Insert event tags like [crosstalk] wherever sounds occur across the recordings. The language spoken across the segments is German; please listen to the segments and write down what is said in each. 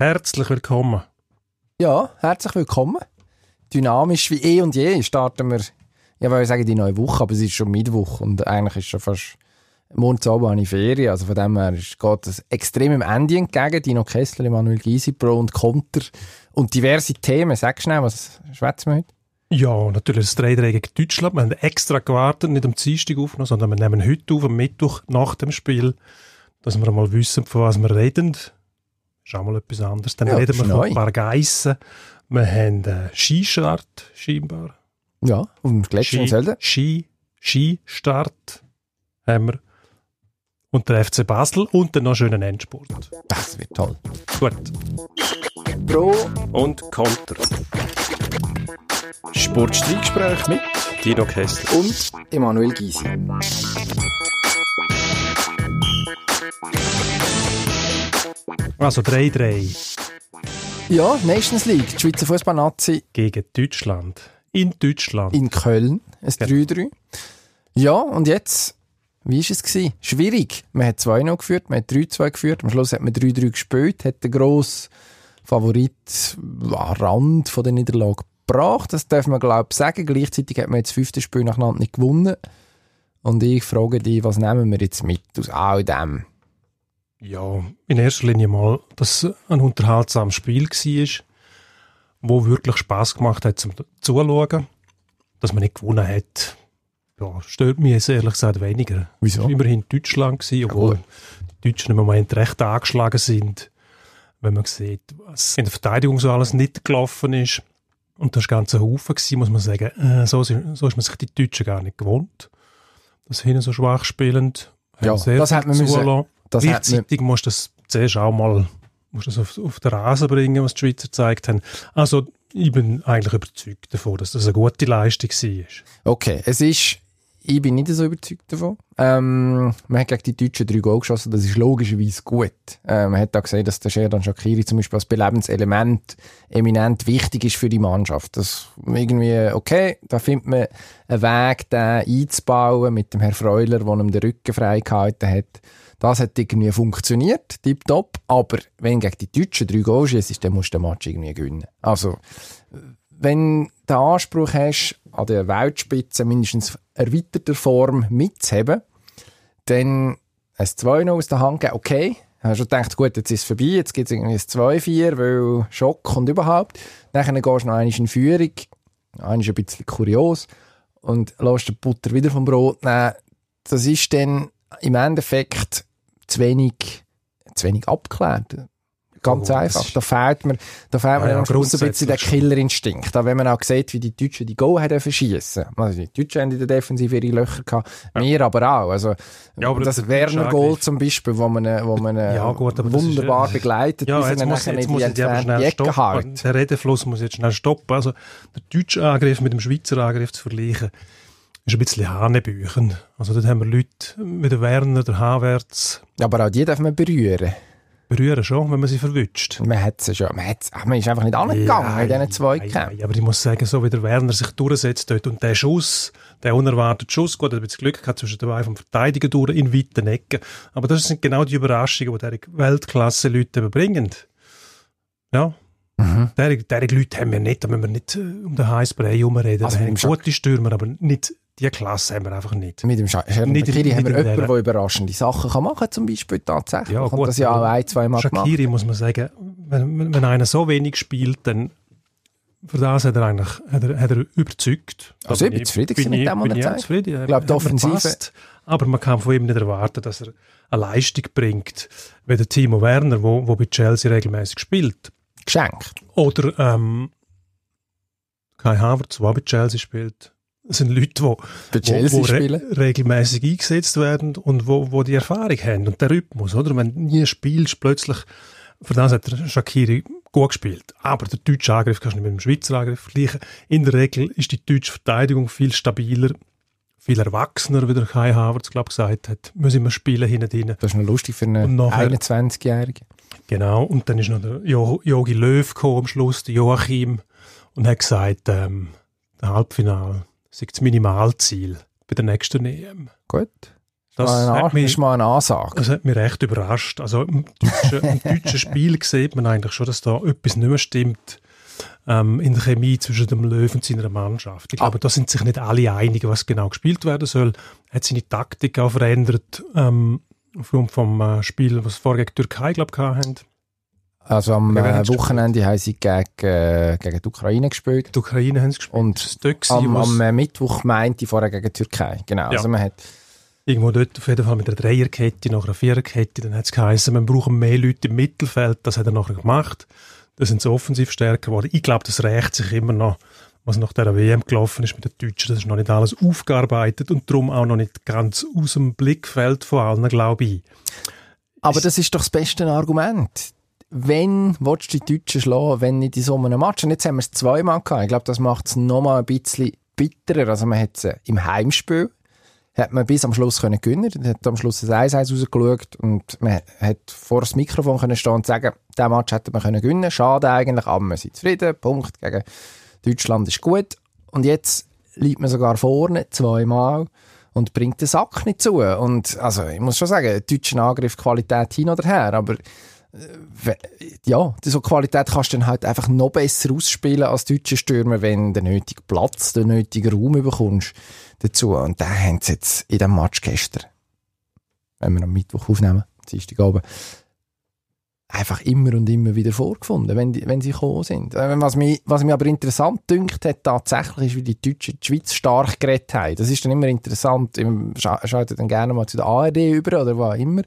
Herzlich willkommen. Ja, herzlich willkommen. Dynamisch wie eh und je starten wir, ja, weil ich sagen die neue Woche, aber es ist schon Mittwoch und eigentlich ist schon fast zu Abend habe ich Ferien, also von dem her ist, geht es extrem im Ende entgegen. Dino Kessler, Emanuel Gysi, Pro und Konter und diverse Themen. Sag schnell, was schwätzen wir heute? Ja, natürlich das 3 gegen Deutschland. Wir haben extra gewartet, nicht am Dienstag aufgenommen, sondern wir nehmen heute auf, am Mittwoch nach dem Spiel, dass wir mal wissen, von was wir reden. Ist auch mal etwas anderes. Dann Ja, reden wir von ein paar Geissen. Wir haben äh, Skistart, scheinbar. Ja, auf dem Gletscher in Sölden. Ski, Skistart haben wir. Und der FC Basel und dann noch einen schönen Endspurt. Das wird toll. Gut. Pro Und Konter. Sportstreitgespräch mit Dino Kessler. und Emanuel Gysi. Also 3-3 Ja, Nations League, die Schweizer Fußballnazi gegen Deutschland. In Deutschland. in Köln, ein 3-3. Ja, und jetzt, wie war es? Gewesen? Schwierig. Man hat 2-0 geführt, man hat 3-2 geführt, am Schluss hat man 3-3 gespielt, hat den grossen Favorit an Rand von der Niederlage gebracht. Das darf man, glaube ich, sagen. Gleichzeitig hat man jetzt das fünfte Spiel nacheinander nicht gewonnen. Und ich frage dich, was nehmen wir jetzt mit aus all dem? Ja, in erster Linie mal, dass es ein unterhaltsames Spiel war, wo wirklich Spaß gemacht hat zum Zuschauen. Dass man nicht gewonnen hat, ja, stört mich jetzt ehrlich gesagt weniger. Wieso? Es war immerhin Deutschland, gewesen, obwohl gut. die Deutschen im Moment recht angeschlagen sind. Wenn man sieht, was in der Verteidigung so alles nicht gelaufen ist. Und das war ganz ein Haufen, gewesen, muss man sagen. Äh, so, so ist man sich die Deutschen gar nicht gewohnt. Dass hinten so schwach spielend. Ja, sehr das hat man müssen-. Das Gleichzeitig musst du das zuerst auch mal musst das auf, auf den Rasen bringen, was die Schweizer gezeigt haben. Also ich bin eigentlich überzeugt davon, dass das eine gute Leistung war. Okay, es ist, ich bin nicht so überzeugt davon. Ähm, man hat gegen die Deutschen drei Goal geschossen, das ist logischerweise gut. Ähm, man hat da gesehen, dass der Sherdan Shakiri zum Beispiel als belebendes Element eminent wichtig ist für die Mannschaft. Das irgendwie, okay, da findet man einen Weg, den einzubauen mit dem Herr Freuler, der ihm den Rücken frei gehalten hat. Das hat irgendwie funktioniert, tipptopp. Aber wenn gegen die Deutschen drei Goal schießt, dann musst du den Match irgendwie gewinnen. Also, wenn du den Anspruch hast, an der Weltspitze mindestens erweiterter Form mitzuhaben, dann ein 2-0 aus der Hand geben, okay. Hast schon gedacht, gut, jetzt ist es vorbei, jetzt gibt es irgendwie ein 2-4, weil Schock und überhaupt. Dann gehst du noch einmal in Führung, einmal ein bisschen kurios, und lässt den Butter wieder vom Brot nehmen. Das ist dann im Endeffekt zu wenig, zu wenig abgeklärt. Ganz Oh, einfach. ist- Da fehlt mir, da fehlt mir Ja, ja, am Schluss ein bisschen der. Killerinstinkt. Da, wenn man auch sieht, wie die Deutschen die Goal haben verschießen. Also die Deutschen haben in der Defensive ihre Löcher gehabt. Wir aber auch. Also, Ja, aber das der Werner deutsche Goal Angriff- zum Beispiel, wo man, wo man Ja, gut, ist, wunderbar äh, begleitet, Ja, bis jetzt muss, jetzt muss die aber schnell Ecke stoppen. Der Redefluss muss jetzt schnell stoppen. Also der deutsche Angriff mit dem Schweizer Angriff zu vergleichen, ist ein bisschen Hanebüchen. Also dort haben wir Leute wie der Werner, der Havertz, Aber auch die darf man berühren. berühren schon, wenn man sie verwünscht. Man hat sie schon, man, hat's, ach, man ist einfach nicht angegangen in diesen zwei Kämpfen. nein, aber ich muss sagen, so wie der Werner sich durchsetzt dort und der Schuss, der unerwartete Schuss, gut, er hat ein bisschen Glück gehabt zwischen den beiden vom Verteidiger durch in weiten Ecken. Aber das sind genau die Überraschungen, die diese Weltklasse-Leute bringen. Ja. Mhm. Derige, Leute haben wir nicht, da müssen wir nicht äh, um den heißen Brei herumreden. Also wir haben gute Stürmer, aber nicht, die Klasse haben wir einfach nicht. Mit dem Shaqiri haben wir jemanden, der- überraschende Sachen kann machen zum Beispiel tatsächlich. Ja, gut, das ja auch ein, zwei Mal gemacht. Shakiri muss man sagen, wenn, wenn- einer so wenig spielt, dann für das hat er eigentlich hat er, hat er überzeugt. Also ich bin zufrieden gewesen mit dem, was bin er ich zeigt. zufrieden. Ich glaube, die Offensive-. Aber man kann von ihm nicht erwarten, dass er eine Leistung bringt, wie der Timo Werner, wo, wo bei Chelsea regelmäßig spielt. Geschenkt. Oder ähm, Kai Havertz, der bei Chelsea spielt. Das sind Leute, die Bei Chelsea wo, wo re regelmäßig eingesetzt werden und wo, wo die Erfahrung haben und der Rhythmus, oder? Wenn du nie spielst, plötzlich, für das hat der Shakiri gut gespielt. Aber der deutsche Angriff kannst du nicht mit dem Schweizer Angriff vergleichen. In der Regel ist die deutsche Verteidigung viel stabiler, viel erwachsener, wie der Kai Havertz, glaube gesagt hat. Müssen wir spielen hinten drin. Das ist noch lustig für einen nachher- 21-Jährigen. Genau, und dann ist noch der Jo- Jogi Löw gekommen am Schluss, der Joachim, und hat gesagt, ähm, der Halbfinale sei das Minimalziel bei der nächsten EM. Gut. Das eine, hat mich, ist mal eine Ansage. das hat mich recht überrascht. Also im deutschen, im deutschen Spiel [laughs] sieht man eigentlich schon, dass da etwas nicht mehr stimmt ähm, in der Chemie zwischen dem Löw und seiner Mannschaft. Ich glaube, da sind sich nicht alle einig, was genau gespielt werden soll. Er hat seine Taktik auch verändert ähm, vom, vom äh, Spiel, was sie vorher gegen die Türkei, glaube ich, hatten. Also am äh, Wochenende haben sie gegen, äh, gegen die Ukraine gespielt. Die Ukraine haben sie gespielt. Und Das war Am, am äh, Mittwoch meinte ich vorher gegen die Türkei. Genau. Ja. Also man hat, Irgendwo dort auf jeden Fall mit einer Dreierkette, nach einer Viererkette, dann hat es geheißen, wir brauchen mehr Leute im Mittelfeld, das hat er nachher gemacht. Da sind sie offensiv stärker geworden. Ich glaube, das rächt sich immer noch, was nach der WM gelaufen ist mit den Deutschen. Das ist noch nicht alles aufgearbeitet und darum auch noch nicht ganz aus dem Blickfeld von allen, glaube ich. aber das ist doch das beste Argument. Wenn du die Deutschen schlagen, wenn nicht in so einem Match? Und jetzt haben wir es zweimal gehabt. Ich glaube, das macht es nochmal ein bisschen bitterer. Also man hat es im Heimspiel hat man bis am Schluss können gewinnen. Dann hat am Schluss ein 1-1 rausgeschaut und man hat vor das Mikrofon können stehen und sagen, diesen Match hätte man können gewinnen. Schade eigentlich, aber wir sind zufrieden. Punkt gegen Deutschland ist gut. Und jetzt liegt man sogar vorne zweimal und bringt den Sack nicht zu. Und also, ich muss schon sagen, deutschen Angriff Qualität hin oder her, aber ja, so Qualität kannst du dann halt einfach noch besser ausspielen als deutsche Stürmer, wenn du den nötigen Platz, den nötigen Raum bekommst dazu. Und den haben sie jetzt in dem Match gestern, wenn wir am Mittwoch aufnehmen, Dienstagabend, einfach immer und immer wieder vorgefunden, wenn, die, wenn sie gekommen sind. Äh, Was mich, was mich aber interessant dünkt hat, tatsächlich ist, wie die Deutschen die Schweiz stark geredet haben. Das ist dann immer interessant. Ich scha schalte dann gerne mal zu der ARD über oder auch immer.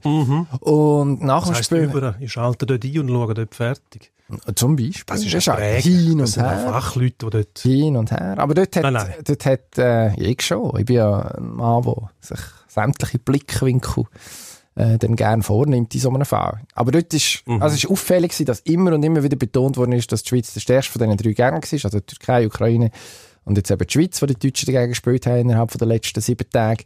Und nach Das heisst, über, ich schalte dort ein und schaue dort fertig. Zum Beispiel. Das ist Das ein auch Träger. hin Das und sind auch her. Fachleute, die dort... Hin und her. Aber dort hat, Nein, nein. Dort hat äh, ich schon. Ich bin ja ein Mann, der sich sämtliche Blickwinkel äh, dann gerne vornimmt in so einem Fall. Aber dort ist, Mhm. also es ist auffällig gewesen, dass immer und immer wieder betont worden ist, dass die Schweiz der stärkste von diesen drei Gegnern war. Also die Türkei, Ukraine und jetzt eben die Schweiz, wo die Deutschen dagegen gespielt haben innerhalb der letzten sieben Tage.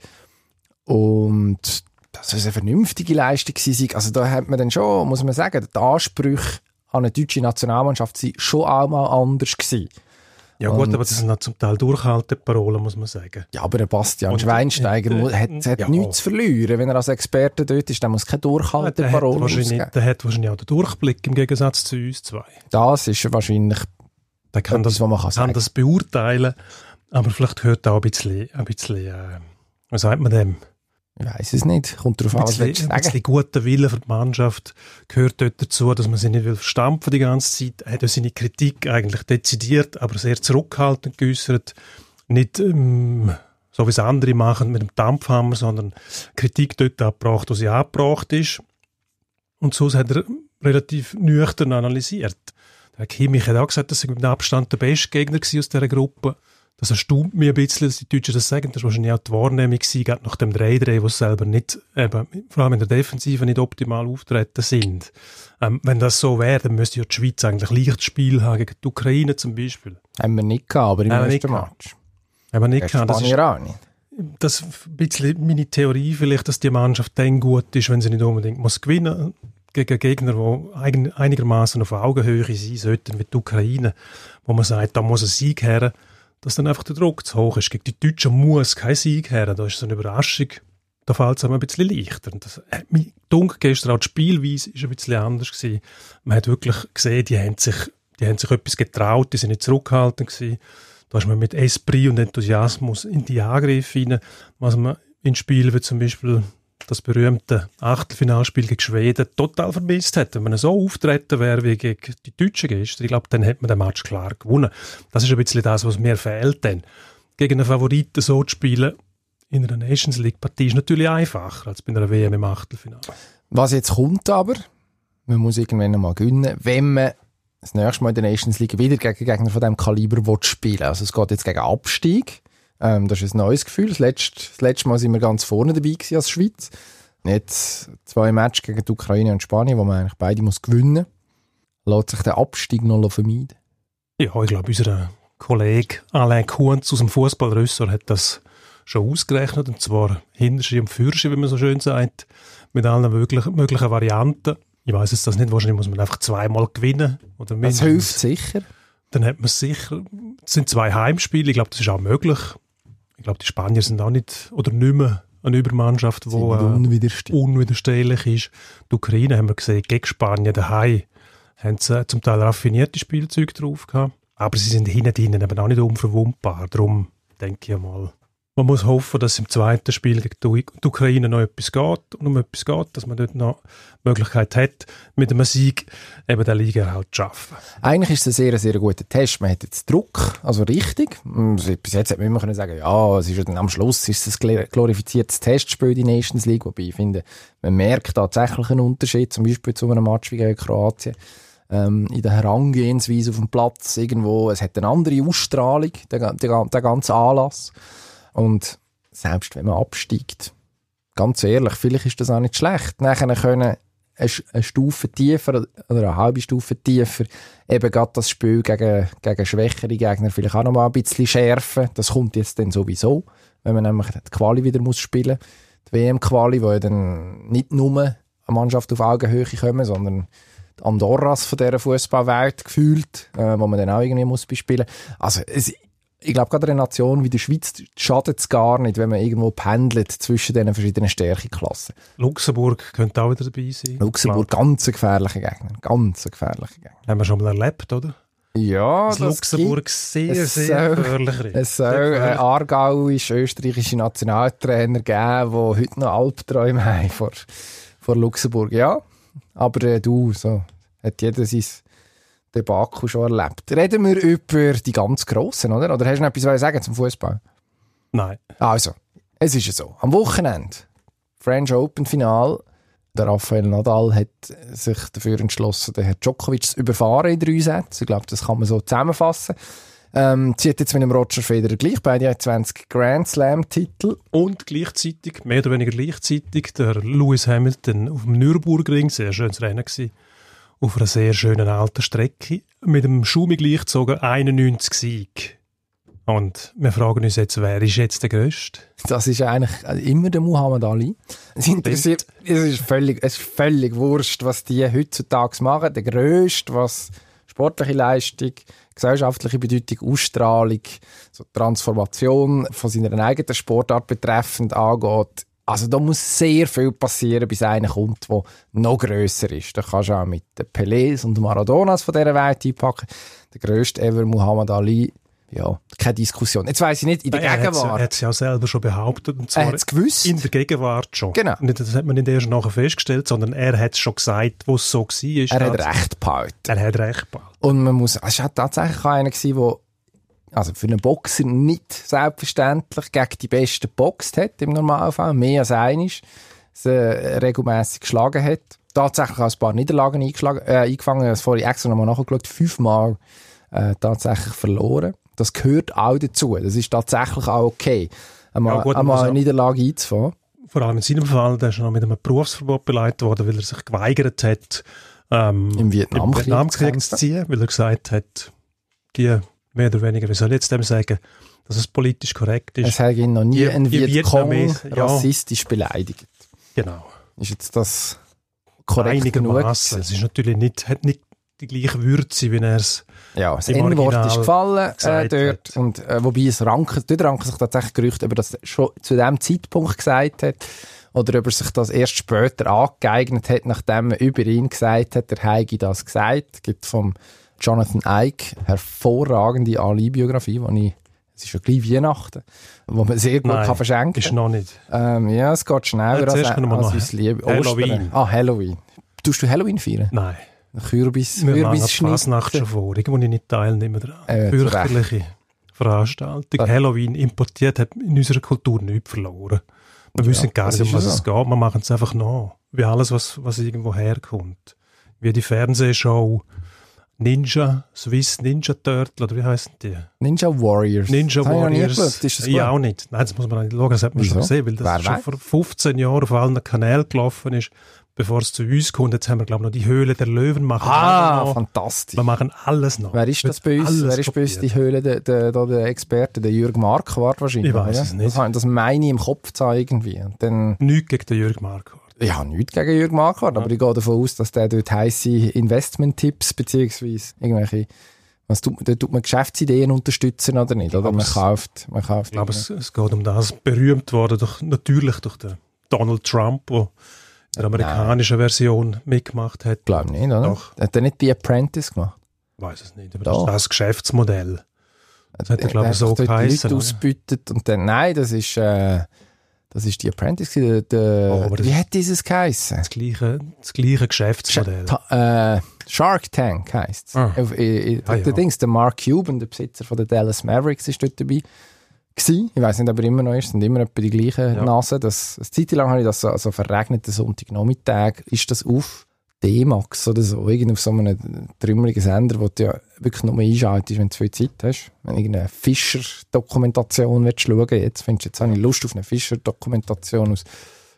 Und das ist eine vernünftige Leistung gewesen. Also da hat man dann schon, muss man sagen, die Ansprüche an eine deutsche Nationalmannschaft sind schon auch mal anders gewesen. Ja gut, Und- aber das sind zum Teil Durchhalteparolen, muss man sagen. Ja, aber der Bastian Und- Schweinsteiger äh, mu- hat, hat ja. nichts zu verlieren. Wenn er als Experte dort ist, dann muss keine Der hat, Durchhalteparole wahrscheinlich, ausgeben. der hat wahrscheinlich auch den Durchblick im Gegensatz zu uns zwei. Das ist wahrscheinlich Der kann etwas, das, was man kann kann sagen. das beurteilen, aber vielleicht gehört auch ein bisschen, ein bisschen äh, wie sagt man dem, Ich weiß es nicht. Kommt darauf an, was bisschen, du ein sagen. bisschen guter Wille für die Mannschaft gehört dort dazu, dass man sie nicht will verstampfen die ganze Zeit. Er hat seine Kritik eigentlich dezidiert, aber sehr zurückhaltend geäußert. Nicht ähm, so wie es andere machen mit dem Dampfhammer, sondern Kritik dort abgebracht, wo sie abgebracht ist. Und so hat er relativ nüchtern analysiert. Der Kimmich hat auch gesagt, dass er mit Abstand der beste Gegner war aus dieser Gruppe. Das erstaunt mich ein bisschen, dass die Deutschen das sagen. Das war wahrscheinlich auch die Wahrnehmung gewesen, gerade nach dem 3-3, wo sie selber nicht, eben, vor allem in der Defensive nicht optimal auftreten sind. Ähm, wenn das so wäre, dann müsste ja die Schweiz eigentlich leichtes Spiel haben gegen die Ukraine zum Beispiel. Haben wir nicht gehabt, aber im Haben wir nicht ersten gehabt. Match. Aber nicht Gegen kann. Das ist auch nicht. das ist ein bisschen meine Theorie vielleicht, dass die Mannschaft dann gut ist, wenn sie nicht unbedingt muss gewinnen gegen Gegner, die einigermaßen auf Augenhöhe sein sollten, wie die Ukraine, wo man sagt, da muss ein Sieg her, dass dann einfach der Druck zu hoch ist. Gegen die Deutschen muss kein Sieg her, da ist so eine Überraschung, da fällt es einem ein bisschen leichter. Und das hat mich dunkel gestern auch die Spielweise ist ein bisschen anders gewesen. Man hat wirklich gesehen, die haben sich, die haben sich etwas getraut, die sind nicht zurückhaltend gewesen. Da ist man mit Esprit und Enthusiasmus in die Angriffe hinein, was man in Spielen wie zum Beispiel das berühmte Achtelfinalspiel gegen Schweden total vermisst hat. Wenn man so auftreten wäre wie gegen die Deutschen gestern, ich glaube, dann hätte man den Match klar gewonnen. Das ist ein bisschen das, was mir fehlt dann. Gegen einen Favoriten so zu spielen in einer Nations League Partie ist natürlich einfacher als bei einer WM im Achtelfinale. Was jetzt kommt aber, man muss irgendwann einmal gewinnen, wenn man das nächste Mal in der Nations League wieder gegen Gegner von diesem Kaliber will spielen Also es geht jetzt gegen Abstieg. Ähm, das ist ein neues Gefühl. Das letzte, das letzte Mal sind wir ganz vorne dabei gewesen als Schweiz. Jetzt zwei Matches gegen die Ukraine und Spanien, wo man eigentlich beide muss gewinnen muss. Lässt sich der Abstieg noch vermeiden? Ja, ich glaube, unser Kollege Alain Kuhns aus dem Fußballrösser hat das schon ausgerechnet, und zwar Hinterschi und Fürschi, wie man so schön sagt, mit allen möglichen, möglichen Varianten. Ich weiß jetzt das nicht, wahrscheinlich muss man einfach zweimal gewinnen. Oder Das hilft sicher. Dann hat man es sicher, es sind zwei Heimspiele, ich glaube, das ist auch möglich. Ich glaube, die Spanier sind auch nicht, oder nicht mehr eine Übermannschaft, die äh, unwiderstehlich. ist. Die Ukraine haben wir gesehen, gegen Spanien daheim haben sie zum Teil raffinierte Spielzeuge drauf gehabt. Aber sie sind hinten drinnen eben auch nicht unverwundbar. Darum denke ich mal, man muss hoffen, dass im zweiten Spiel gegen die Ukraine noch etwas geht und um etwas geht, dass man dort noch die Möglichkeit hat, mit einem Sieg eben den Liga halt zu schaffen. Eigentlich ist es ein sehr, sehr guter Test. Man hat jetzt Druck, also richtig. Bis jetzt hat man immer können sagen, ja, es ist dann am Schluss ist es ein gl- glorifiziertes Testspiel, die Nations League. Wobei ich finde, man merkt tatsächlich einen Unterschied, zum Beispiel zu einem Match wie gegen Kroatien. Ähm, in der Herangehensweise auf dem Platz irgendwo. Es hat eine andere Ausstrahlung, der, der, der ganze Anlass. Und selbst wenn man absteigt, ganz ehrlich, vielleicht ist das auch nicht schlecht. Nachher können eine, Stufe tiefer oder eine halbe Stufe tiefer eben gerade das Spiel gegen, gegen schwächere Gegner vielleicht auch noch mal ein bisschen schärfen. Das kommt jetzt dann sowieso, wenn man nämlich die Quali wieder muss spielen Die WM-Quali, wo ja dann nicht nur eine Mannschaft auf Augenhöhe kommen, sondern die Andorras von dieser Fußballwelt gefühlt, äh, wo man dann auch irgendwie muss bespielen. Also es, ich glaube, gerade eine Nation wie der Schweiz schadet es gar nicht, wenn man irgendwo pendelt zwischen diesen verschiedenen Stärkeklassen. Luxemburg könnte auch wieder dabei sein. Luxemburg, ganz ein gefährlicher Gegner. Ganz ein gefährlicher Gegner. Haben wir schon mal erlebt, oder? Ja, Dass Luxemburg sehr, es sehr soll- gefährlich ist. Es soll einen aargauisch-österreichischen Nationaltrainer geben, die heute noch Albträume [laughs] haben vor, vor Luxemburg. Ja, aber äh, du, so hat jeder sein Debakel schon erlebt. Reden wir über die ganz Grossen, oder? Oder hast du noch etwas zu sagen zum Fußball? Nein. Also, es ist ja so. Am Wochenende, French Open Final, der Rafael Nadal hat sich dafür entschlossen, den Herrn Djokovic zu überfahren in drei Sätzen. Ich glaube, das kann man so zusammenfassen. Ähm, zieht jetzt mit dem Roger Federer gleich, beide haben 20 Grand Slam-Titel. Und gleichzeitig, mehr oder weniger gleichzeitig, der Lewis Hamilton auf dem Nürburgring, sehr schönes Rennen gewesen, auf einer sehr schönen alten Strecke, mit dem Schumi gleichgezogen 91 Sieg. Und wir fragen uns jetzt, wer ist jetzt der Größte? Das ist eigentlich immer der Muhammad Ali. Es interessiert, es ist völlig, es ist völlig wurscht, was die heutzutage machen. Der Größte, was sportliche Leistung, gesellschaftliche Bedeutung, Ausstrahlung, so Transformation von seiner eigenen Sportart betreffend angeht. Also da muss sehr viel passieren, bis einer kommt, der noch grösser ist. Da kannst du auch mit den Pelés und Maradonas von dieser Welt einpacken. Der grösste ever, Muhammad Ali, ja, keine Diskussion. Jetzt weiss ich nicht, in der er hat's Gegenwart. Er hat es ja selber schon behauptet. Und Er zwar hat es gewusst. in der Gegenwart schon. Genau. Nicht, das hat man nicht erst nachher festgestellt, sondern er hat es schon gesagt, wo es so war. Er hat recht behalten. Er hat recht behalten. Und man muss, es war tatsächlich auch einer der, also für einen Boxer nicht selbstverständlich gegen die Besten geboxt hat, im Normalfall, mehr als einisch, sie regelmässig geschlagen hat. Tatsächlich auch ein paar Niederlagen eingeschlagen, äh, eingefangen, es vorhin extra nochmal nachgeschaut, fünfmal äh, tatsächlich verloren. Das gehört auch dazu. Das ist tatsächlich auch okay, einmal, Ja, gut, einmal eine auch- Niederlage einzufahren. Vor allem in seinem Fall, der ist noch mit einem Berufsverbot beleidigt worden, weil er sich geweigert hat, ähm, Im Vietnamkrieg kämpfen. zu ziehen, weil er gesagt hat, die mehr oder weniger, wie soll ich jetzt dem sagen, dass es politisch korrekt ist. Es hat ihn noch nie Die- ein Vietcong ja. rassistisch beleidigt. genau. Ist jetzt das korrekt genug? Es ist natürlich nicht, hat nicht die gleiche Würze, wie er es Ja, das N-Wort ist gefallen äh, dort. hat. Und, äh, wobei es ranken, dort ranken sich tatsächlich Gerüchte, ob er das schon zu dem Zeitpunkt gesagt hat oder ob er sich das erst später angeeignet hat, nachdem man über ihn gesagt hat, der Heigi das gesagt. Es gibt vom Jonathan Ike hervorragende Ali-Biografie, die ich es ist schon gleich Weihnachten, wo man sehr gut Nein, kann verschenken ist noch nicht. ähm, Ja, es geht schneller Ja, als, als noch uns lieb. Halloween. Ah, Halloween. Tust du Halloween feiern? Nein. Kürbis, machen die Kürbisschnitt? Fasnacht schon vor. Irgendwo ich nicht teilnehme daran. Äh, Fürchterliche Veranstaltung. Ja. Halloween importiert hat in unserer Kultur nichts verloren. Wir Ja, wissen gar nicht, um was ja es geht. Wir machen es einfach nach. Wie alles, was, was irgendwo herkommt. Wie die Fernsehshow Ninja, Swiss Ninja Turtle, oder wie heißen die? Ninja Warriors. Ninja das habe ich Warriors. geschaut. Ist ja, auch nicht. Nein, das muss man nicht schauen, das hat man schon Wieso? gesehen, weil das Wer schon weiß? vor 15 Jahren auf allen Kanälen gelaufen ist, bevor es zu uns kommt. Jetzt haben wir, glaube ich, noch die Höhle der Löwen machen. wir Ah, auch noch. fantastisch. Wir machen alles noch. Wer ist das bei uns? Wer ist bei uns die. Höhle, der, der, der, der Experte? Der Jürg Marquardt wahrscheinlich. Ich oder? es nicht. Das, das meine ich im Kopf irgendwie. Und dann, Nichts gegen den Jürg Marquardt. Ich habe nichts gegen Jürg Marquardt, aber ich gehe davon aus, dass der dort heisse Investment-Tipps beziehungsweise irgendwelche Was tut, da tut man Geschäftsideen unterstützen oder nicht? Oder? Man kauft, man kauft. Ich glaube, es, es geht um das. Berühmt worden, durch, natürlich durch den Donald Trump, der in der amerikanischen Version mitgemacht hat. glaube nicht, oder? Doch. Hat er nicht The Apprentice gemacht? Ich weiß es nicht, aber Doch. das ist das Geschäftsmodell. Das hat er, glaube ich, so geheißen. Leute oder? ausbütet und dann, nein, das ist, äh, das ist The Apprentice. Der, der, Oh, wie hat dieses geheißen? Das gleiche, das gleiche Geschäftsmodell. Ta- äh, Shark Tank heisst es. Ah. Äh, äh, Ah, der ja. Dings, der Mark Cuban, der Besitzer von der Dallas Mavericks, ist dort dabei. Gewesen. Ich weiß nicht, ob er immer noch ist, es sind immer etwa die gleichen Ja. Nasen. Das, eine Zeit lang habe ich das so, also verregneten Sonntagnachmittag, ist das auf D-Max oder so, irgendwie auf so einem trümmeligen Sender, wo du ja wirklich nur einschaltest, wenn du viel Zeit hast. Wenn du irgendeine Fischer-Dokumentation willst schauen jetzt findest du, jetzt habe ich Lust auf eine Fischer-Dokumentation aus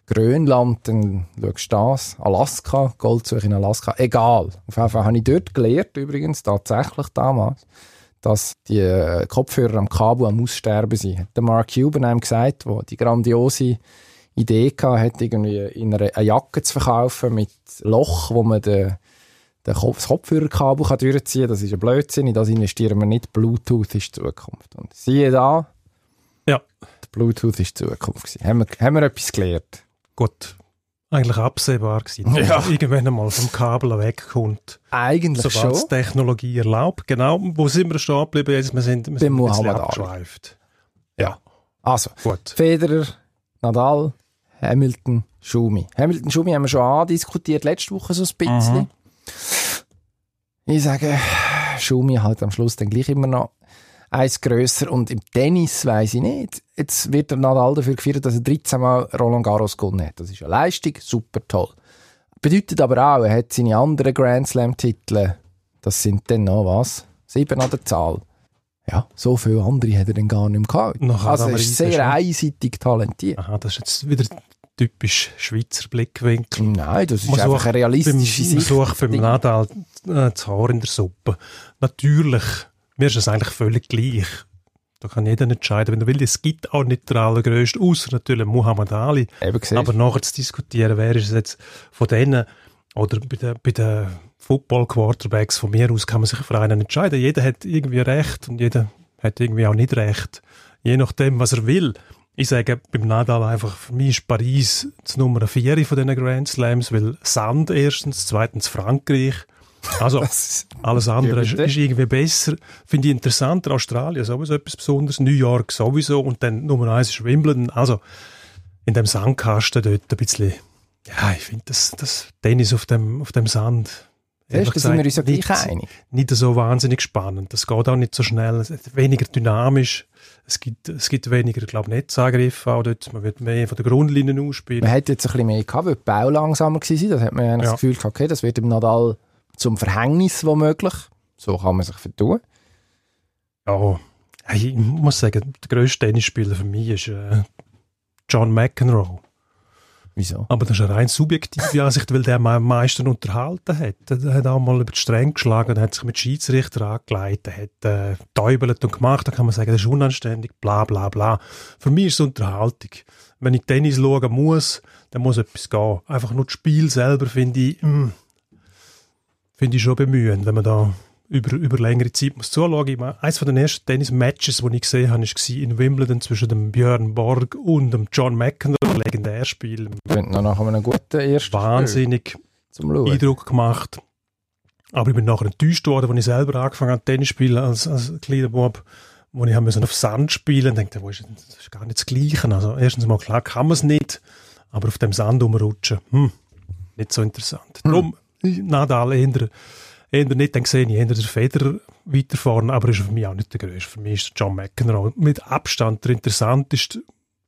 Grönland, dann schaust du das. Alaska, Goldsuche in Alaska, egal. Auf jeden Fall habe ich dort gelernt, übrigens, tatsächlich damals, dass die äh, Kopfhörer am Kabel am Aussterben sind. Hat der Mark Cuban einem gesagt, wo die grandiose Idee gehabt hat, irgendwie in einer, eine Jacke zu verkaufen mit Loch, wo man den Kopf, das Kopfhörerkabel kann durchziehen kann. Das ist ein Blödsinn, in das investieren wir nicht. Bluetooth ist die Zukunft. Und siehe da, Ja. Bluetooth ist die Zukunft. gewesen. Haben wir, haben wir etwas gelernt? Gut, eigentlich absehbar gewesen. [laughs] Ja. dass er Irgendwann einmal vom Kabel wegkommt. Eigentlich Sobald es schon. Technologie erlaubt. Genau, wo sind wir stehen geblieben? Jetzt, wir sind, wir Beim sind ein Muhammad Ali. abgeschweift. Also, Gut. Federer, Nadal, Hamilton, Schumi. Hamilton, Schumi haben wir schon andiskutiert, letzte Woche so ein bisschen. Mhm. Ich sage, Schumi halt am Schluss dann gleich immer noch eins grösser und im Tennis weiß ich nicht. Jetzt wird der Nadal dafür gefeiert, dass er 13 Mal Roland Garros gewonnen hat. Das ist eine Leistung, super toll. Bedeutet aber auch, er hat seine anderen Grand Slam-Titel, das sind dann noch was? Sieben an der Zahl. Ja, so viele andere hat er dann gar nicht mehr gehabt. Nach Also er ist sehr einseitig talentiert. Aha, das ist jetzt wieder typisch Schweizer Blickwinkel. Nein, das ist Man einfach sucht eine realistische beim, Sicht. sucht beim Ding. Nadal äh, das Haar in der Suppe. Natürlich, mir ist es eigentlich völlig gleich. Da kann jeder entscheiden, wenn er will. Es gibt auch nicht der allergrößte, außer natürlich Muhammad Ali. Aber nachher zu diskutieren, wer ist es jetzt von denen, oder bei den, bei den Football-Quarterbacks von mir aus kann man sich für einen entscheiden. Jeder hat irgendwie Recht und jeder hat irgendwie auch nicht Recht. Je nachdem, was er will. Ich sage beim Nadal einfach, für mich ist Paris das Nummer 4 von diesen Grand Slams, weil Sand erstens, zweitens Frankreich. Also [laughs] alles andere ist, ist irgendwie besser. Finde ich interessanter. Australien sowieso etwas Besonderes. New York sowieso. Und dann Nummer eins ist Wimbledon. Also in dem Sandkasten dort ein bisschen. Ja, ich finde das, das Tennis auf dem, auf dem Sand. Siehst da sind wir uns ja gleich nicht, einig. nicht so wahnsinnig spannend. Das geht auch nicht so schnell. Es ist weniger dynamisch. Es gibt, es gibt weniger, glaube ich, Netzangriffe auch dort. Man wird mehr von der Grundlinie ausspielen. Man hätte jetzt ein bisschen mehr gehabt, weil die Bau langsamer war. Das hat man Ja. das Gefühl gehabt, okay, das wird dem Nadal zum Verhängnis womöglich. So kann man sich vertun. Ja, ich muss sagen, der grösste Tennisspieler für mich ist äh, John McEnroe. Wieso? Aber das ist eine rein subjektive [laughs] Ansicht, weil der am meisten unterhalten hat. Der hat auch mal über die Stränge geschlagen, der hat sich mit Schiedsrichter angelegt, der hat äh, täubelt und gemacht. Da kann man sagen, das ist unanständig, bla bla bla. Für mich ist es Unterhaltung. Wenn ich Tennis schauen muss, dann muss etwas gehen. Einfach nur das Spiel selber finde ich, mm, finde ich schon bemühend, wenn man da über, über längere Zeit muss zuschauen. Ich meine, eines von den ersten Tennis-Matches, die ich gesehen habe, war in Wimbledon zwischen dem Björn Borg und dem John McEnroe. Legendärspiel. Klingt noch nach einem guten ersten Wahnsinnig Spiel. Eindruck gemacht. Aber ich bin nachher enttäuscht worden, als ich selber angefangen habe, Tennis zu spielen als, als kleiner Bub, wo ich müssen auf Sand spielen musste. dachte, das ist gar nicht das Gleiche. Also erstens mal, klar kann man es nicht, aber auf dem Sand rumrutschen, hm, nicht so interessant. Hm. Darum, Nadal eher, eher nicht, dann sehe ich eher den Federer weiter vorne, aber ist für mich auch nicht der größte. Für mich ist John McEnroe mit Abstand der interessanteste,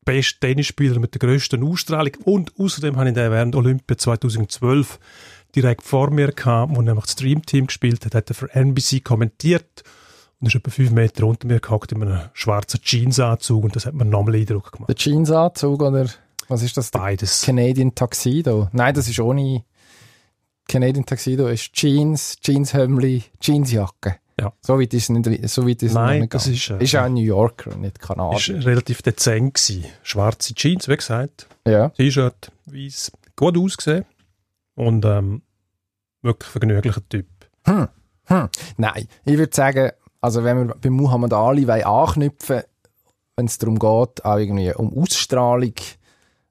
beste Tennisspieler mit der grössten Ausstrahlung. Und außerdem habe ich den während Olympia 2012 direkt vor mir gehabt, wo nämlich das Streamteam gespielt hat, hat er für NBC kommentiert und ist etwa fünf Meter unter mir gehockt in einem schwarzen Jeansanzug und das hat mir nochmal Eindruck gemacht. Der Jeansanzug oder was ist das? Beides. Canadian Tuxedo. Nein, das ist ohne Canadian Tuxedo. ist Jeans, Jeanshemli, Jeansjacke. Ja. So weit ist es nicht, so weit ist Nein, nicht das gegangen. ist, äh, ist auch ein New Yorker nicht ist Kanadier. relativ dezent gewesen. Schwarze Jeans, wie gesagt. Ja. T-Shirt, weiß, gut ausgesehen und ähm, wirklich vergnüglicher Typ. Hm. Hm. Nein, ich würde sagen, Also wenn wir bei Muhammad Ali anknüpfen wenn es darum geht, auch irgendwie um Ausstrahlung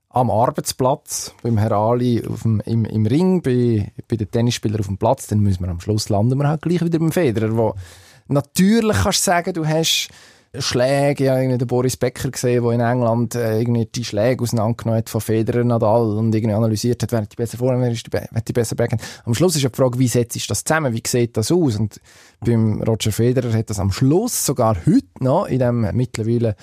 am Arbeitsplatz, beim Herr Ali auf dem, im, im Ring, bei, bei den Tennisspielern auf dem Platz, dann müssen wir am Schluss landen wir halt gleich wieder beim Federer, wo natürlich kannst du sagen, du hast Schläge, ich habe den Boris Becker gesehen, der in England äh, irgendwie die Schläge auseinandergenommen hat von Federer Nadal und irgendwie analysiert hat, wer die besser vor, wer, die, wer die besser Backhand. Am Schluss ist ja die Frage, wie setzt sich das zusammen, wie sieht das aus? Und beim Roger Federer hat das am Schluss sogar heute noch in dem mittlerweile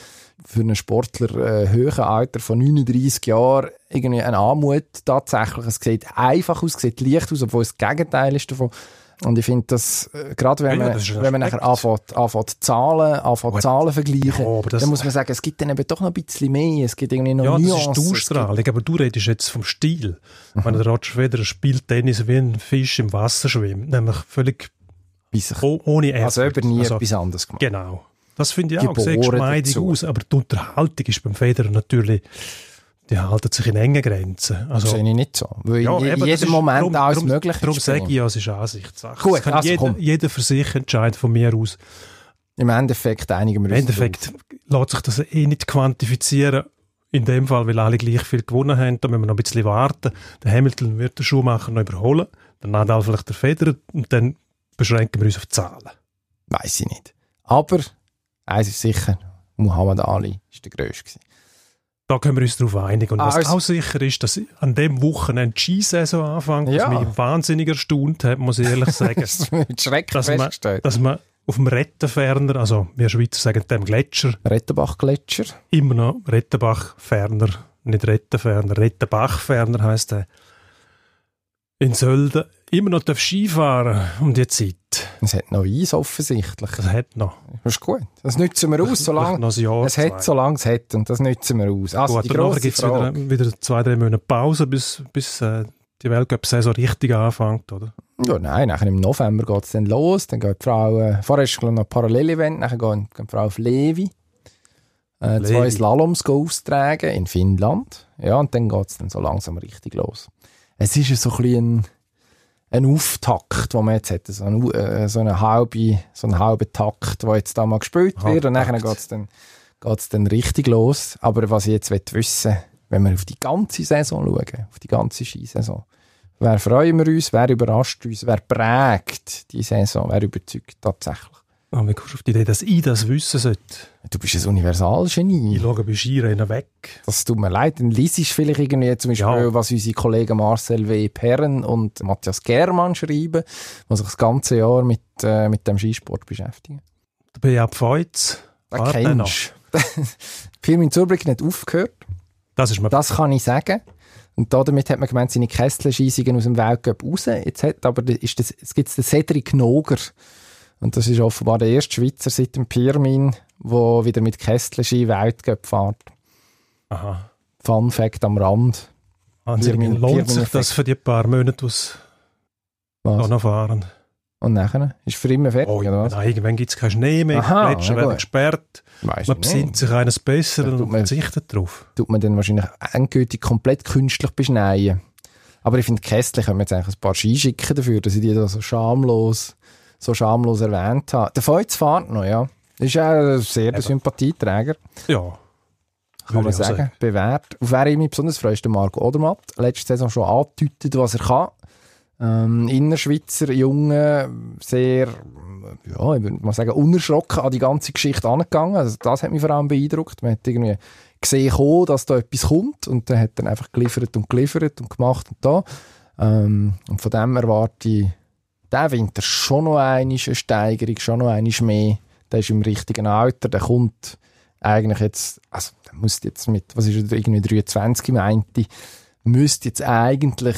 für einen Sportler äh, höheren Alter von 39 Jahren irgendwie eine Anmut tatsächlich. Es sieht einfach aus, es sieht leicht aus, obwohl es das Gegenteil ist davon. Und ich finde das, äh, gerade wenn, ja, man, wenn man nachher anfängt, anfängt Zahlen, anfängt Zahlen vergleichen, ja, dann muss man sagen, es gibt dann eben doch noch ein bisschen mehr, es gibt irgendwie noch Ja, Nuancen. das ist die Ausstrahlung, aber du redest jetzt vom Stil. Mhm. Wenn der Roger Federer spielt Tennis wie ein Fisch im Wasser schwimmt, nämlich völlig ohne Effort. Also eben nie also, etwas anderes gemacht. Genau. Das finde ich auch, sieht geschmeidig aus, aber die Unterhaltung ist beim Federer natürlich die halten sich in engen Grenzen. Also, sehe ich nicht so. Weil ja, in jedem ist, Moment darum, alles darum, möglich darum ist. Darum sage ich ja, es ist Ansichtssache. Gut, kann also jeder, jeder, für sich entscheiden von mir aus. Im Endeffekt einigen wir uns. Im Endeffekt lässt sich das eh nicht quantifizieren. In dem Fall, weil alle gleich viel gewonnen haben, da müssen wir noch ein bisschen warten. Der Hamilton wird den Schuhmacher noch überholen, dann Nadal vielleicht der Federer und dann beschränken wir uns auf Zahlen. Weiß ich nicht. Aber eins ist sicher, Muhammad Ali war der Größte. Da können wir uns darauf einigen. Und was also, auch sicher ist, dass an dem Wochenende die Skisaison anfängt, ja. was mich wahnsinnig erstaunt hat, muss ich ehrlich [laughs] sagen. das ist mit Schreck dass man, dass man auf dem Rettenferner, also wir Schweizer sagen dem Gletscher. Rettenbach-Gletscher. Immer noch Rettenbach-Ferner, nicht Rettenferner, Rettenbach-Ferner heisst der. In Sölden immer noch Skifahren um die Zeit. Es hat noch Eis offensichtlich. Es hat noch. Das ist gut. Das nützen wir aus, solange noch Jahr, es hat, solange es hat. Und das nützen wir aus. Also, gut, die danach gibt es wieder, wieder, zwei, drei Monate Pause, bis, bis äh, die Weltcup-Saison richtig anfängt, oder? Ja, nein, nachher im November geht es dann los. Dann geht die Frau, äh, vorher ist noch ein Parallel-Event, nachher geht, geht die Frau auf Levi. Äh, Levi. zwei Slaloms austragen in Finnland. Ja, und dann geht es dann so langsam richtig los. Es ist so ein bisschen ein Auftakt, den man jetzt hat, so einen, äh, so einen halben, so einen halben Takt, der jetzt da mal gespielt wird und dann geht es dann, geht's dann richtig los. Aber was ich jetzt wissen will, wenn wir auf die ganze Saison schauen, auf die ganze Skisaison, wer freuen wir uns, wer überrascht uns, wer prägt die Saison, wer überzeugt tatsächlich? Ah, wie kommst du auf die Idee, dass ich das wissen sollte? Du bist ein Universalgenie. Ich schaue bei Skirennen weg. Das tut mir leid. Dann liest vielleicht irgendwie zum Beispiel, ja. was unsere Kollegen Marcel W. Perren und Matthias Germann schreiben, die sich das ganze Jahr mit, äh, mit dem Skisport beschäftigen. Da bin ich ab Feuz. Da kennst du. [laughs] Firmin Zurbrück nicht aufgehört. Das ist mir Das kann ich sagen. Und damit hat man gemeint, seine Kessel-Scheissungen aus dem Weltcup raus. Jetzt hat aber, ist das, es gibt den Cedric Noger. Und das ist offenbar der erste Schweizer seit dem Pirmin, der wieder mit Kästlerski Weltcup fährt. Aha. Fun Fact am Rand. Pirmin, lohnt Pirmin sich das für die paar Monate aus noch fahren? Und nachher? Ist für immer fertig, oh, oder was? Nein, irgendwann gibt es keinen Schnee mehr, Aha, die Gletscher werden gesperrt. Weiss man besinnt sich eines Besseren und verzichtet darauf. Tut man dann wahrscheinlich endgültig komplett künstlich beschneien. Aber ich finde, Kästler können wir jetzt eigentlich ein paar Ski schicken dafür, dass ich die da so schamlos so schamlos erwähnt habe. Der Feuz fährt noch, ja. Ist ja ein sehr der Sympathieträger. Ja. Kann man sagen. sagen. Bewährt. Auf wer ich mich besonders freue, ist der Marco Odermatt. Letzte Saison schon angedeutet, was er kann. Ähm, Innerschweizer Junge, sehr, ja, ich würde mal sagen, unerschrocken an die ganze Geschichte angegangen. Also das hat mich vor allem beeindruckt. Man hat irgendwie gesehen, dass da etwas kommt und dann hat er einfach geliefert und geliefert und gemacht und da. Ähm, und von dem erwarte ich der Winter schon noch eine Steigerung, schon noch eine mehr. Der ist im richtigen Alter, der kommt eigentlich jetzt, also der müsste jetzt mit, was ist er, irgendwie 23 meinte, müsste jetzt eigentlich,